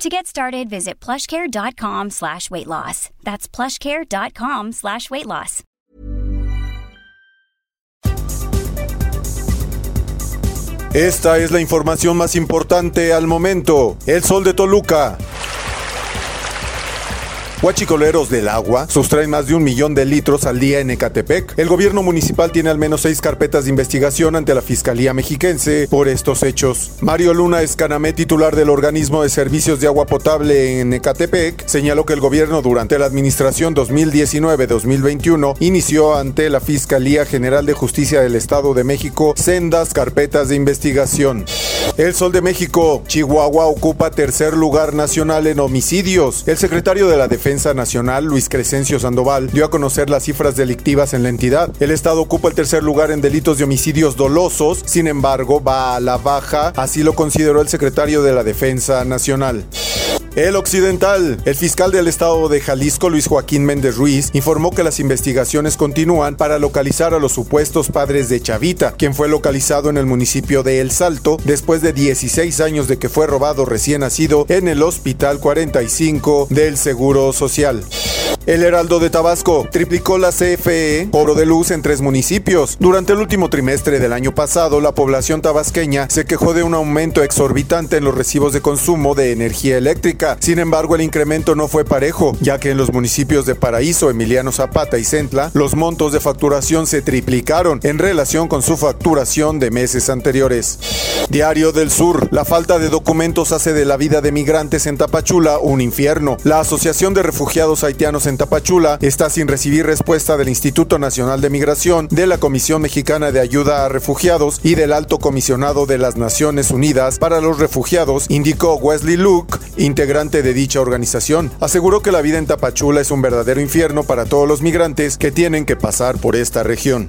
To get started, visit plushcare.com slash weight loss. That's plushcare.com slash weight loss. Esta es la información más importante al momento. El sol de Toluca. Huachicoleros del agua sustraen más de un millón de litros al día en Ecatepec. El gobierno municipal tiene al menos seis carpetas de investigación ante la Fiscalía Mexiquense por estos hechos. Mario Luna Escanamé, titular del organismo de servicios de agua potable en Ecatepec, señaló que el gobierno durante la administración 2019-2021 inició ante la Fiscalía General de Justicia del Estado de México sendas carpetas de investigación. El Sol de México, Chihuahua ocupa tercer lugar nacional en homicidios. El secretario de la Defensa Nacional, Luis Crescencio Sandoval, dio a conocer las cifras delictivas en la entidad. El Estado ocupa el tercer lugar en delitos de homicidios dolosos, sin embargo, va a la baja, así lo consideró el secretario de la Defensa Nacional. El Occidental. El fiscal del estado de Jalisco, Luis Joaquín Méndez Ruiz, informó que las investigaciones continúan para localizar a los supuestos padres de Chavita, quien fue localizado en el municipio de El Salto después de 16 años de que fue robado recién nacido en el Hospital 45 del Seguro Social. El Heraldo de Tabasco triplicó la CFE, cobro de luz en tres municipios. Durante el último trimestre del año pasado, la población tabasqueña se quejó de un aumento exorbitante en los recibos de consumo de energía eléctrica. Sin embargo, el incremento no fue parejo, ya que en los municipios de Paraíso, Emiliano Zapata y Centla, los montos de facturación se triplicaron en relación con su facturación de meses anteriores. Diario del Sur. La falta de documentos hace de la vida de migrantes en Tapachula un infierno. La Asociación de Refugiados Haitianos en Tapachula está sin recibir respuesta del Instituto Nacional de Migración, de la Comisión Mexicana de Ayuda a Refugiados y del Alto Comisionado de las Naciones Unidas para los Refugiados, indicó Wesley Luke, integrante de dicha organización. Aseguró que la vida en Tapachula es un verdadero infierno para todos los migrantes que tienen que pasar por esta región.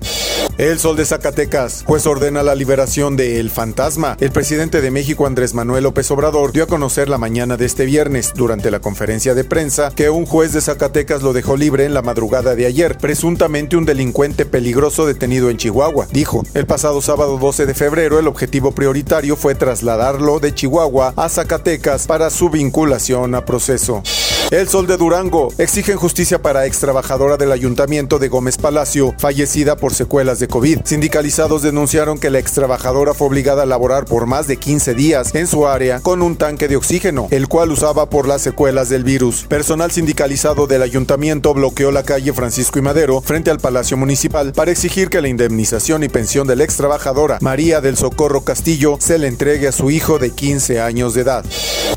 El Sol de Zacatecas. Juez ordena la liberación de El Fantasma. El presidente de México, Andrés Manuel López Obrador, dio a conocer la mañana de este viernes, durante la conferencia de prensa, que un juez de Zacatecas lo dejó libre en la madrugada de ayer, presuntamente un delincuente peligroso detenido en Chihuahua. Dijo, el pasado sábado 12 de febrero el objetivo prioritario fue trasladarlo de Chihuahua a Zacatecas para su vinculación a proceso. El Sol de Durango exigen justicia para ex trabajadora del ayuntamiento de Gómez Palacio, fallecida por secuelas de COVID. Sindicalizados denunciaron que la ex trabajadora fue obligada a laborar por más de 15 días en su área con un tanque de oxígeno, el cual usaba por las secuelas del virus. Personal sindicalizado del ayuntamiento bloqueó la calle Francisco y Madero frente al Palacio Municipal para exigir que la indemnización y pensión de la ex trabajadora María del Socorro Castillo se le entregue a su hijo de 15 años de edad.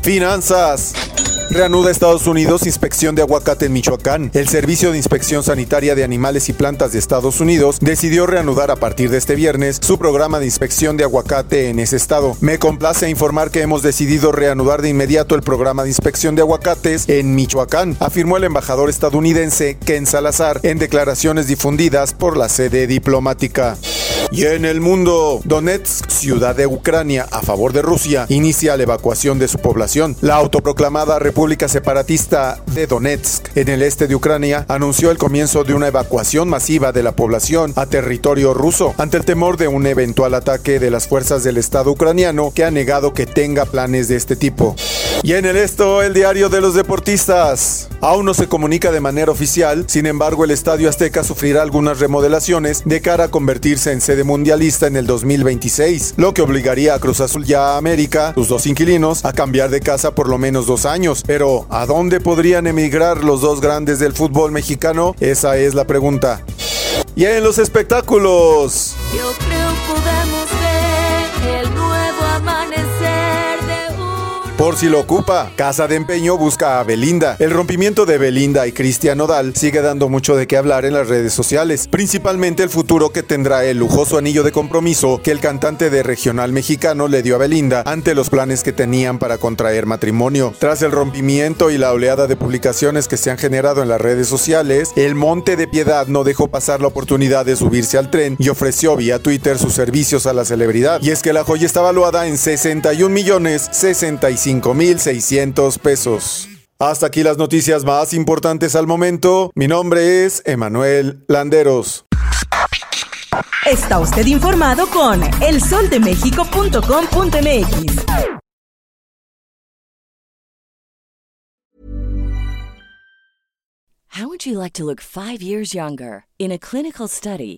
Finanzas. Reanuda Estados Unidos inspección de aguacate en Michoacán. El Servicio de Inspección Sanitaria de Animales y Plantas de Estados Unidos decidió reanudar a partir de este viernes su programa de inspección de aguacate en ese estado. Me complace informar que hemos decidido reanudar de inmediato el programa de inspección de aguacates en Michoacán, afirmó el embajador estadounidense Ken Salazar en declaraciones difundidas por la sede diplomática. Y en el mundo, Donetsk, ciudad de Ucrania a favor de Rusia, inicia la evacuación de su población. La autoproclamada República Separatista de Donetsk, en el este de Ucrania, anunció el comienzo de una evacuación masiva de la población a territorio ruso, ante el temor de un eventual ataque de las fuerzas del Estado ucraniano que ha negado que tenga planes de este tipo. Y en el esto, el diario de los deportistas. Aún no se comunica de manera oficial, sin embargo el Estadio Azteca sufrirá algunas remodelaciones de cara a convertirse en sede mundialista en el 2026, lo que obligaría a Cruz Azul ya a América, sus dos inquilinos, a cambiar de casa por lo menos dos años. Pero, ¿a dónde podrían emigrar los dos grandes del fútbol mexicano? Esa es la pregunta. Y en los espectáculos. Por si lo ocupa. Casa de Empeño busca a Belinda. El rompimiento de Belinda y Cristian Nodal sigue dando mucho de qué hablar en las redes sociales, principalmente el futuro que tendrá el lujoso anillo de compromiso que el cantante de regional mexicano le dio a Belinda ante los planes que tenían para contraer matrimonio. Tras el rompimiento y la oleada de publicaciones que se han generado en las redes sociales, el Monte de Piedad no dejó pasar la oportunidad de subirse al tren y ofreció vía Twitter sus servicios a la celebridad. Y es que la joya está valuada en 61 millones 65 mil 600 pesos. Hasta aquí las noticias más importantes al momento. Mi nombre es Emanuel Landeros. Está usted informado con elsoldemexico.com.mx. How would you like to look five years younger? In a clinical study,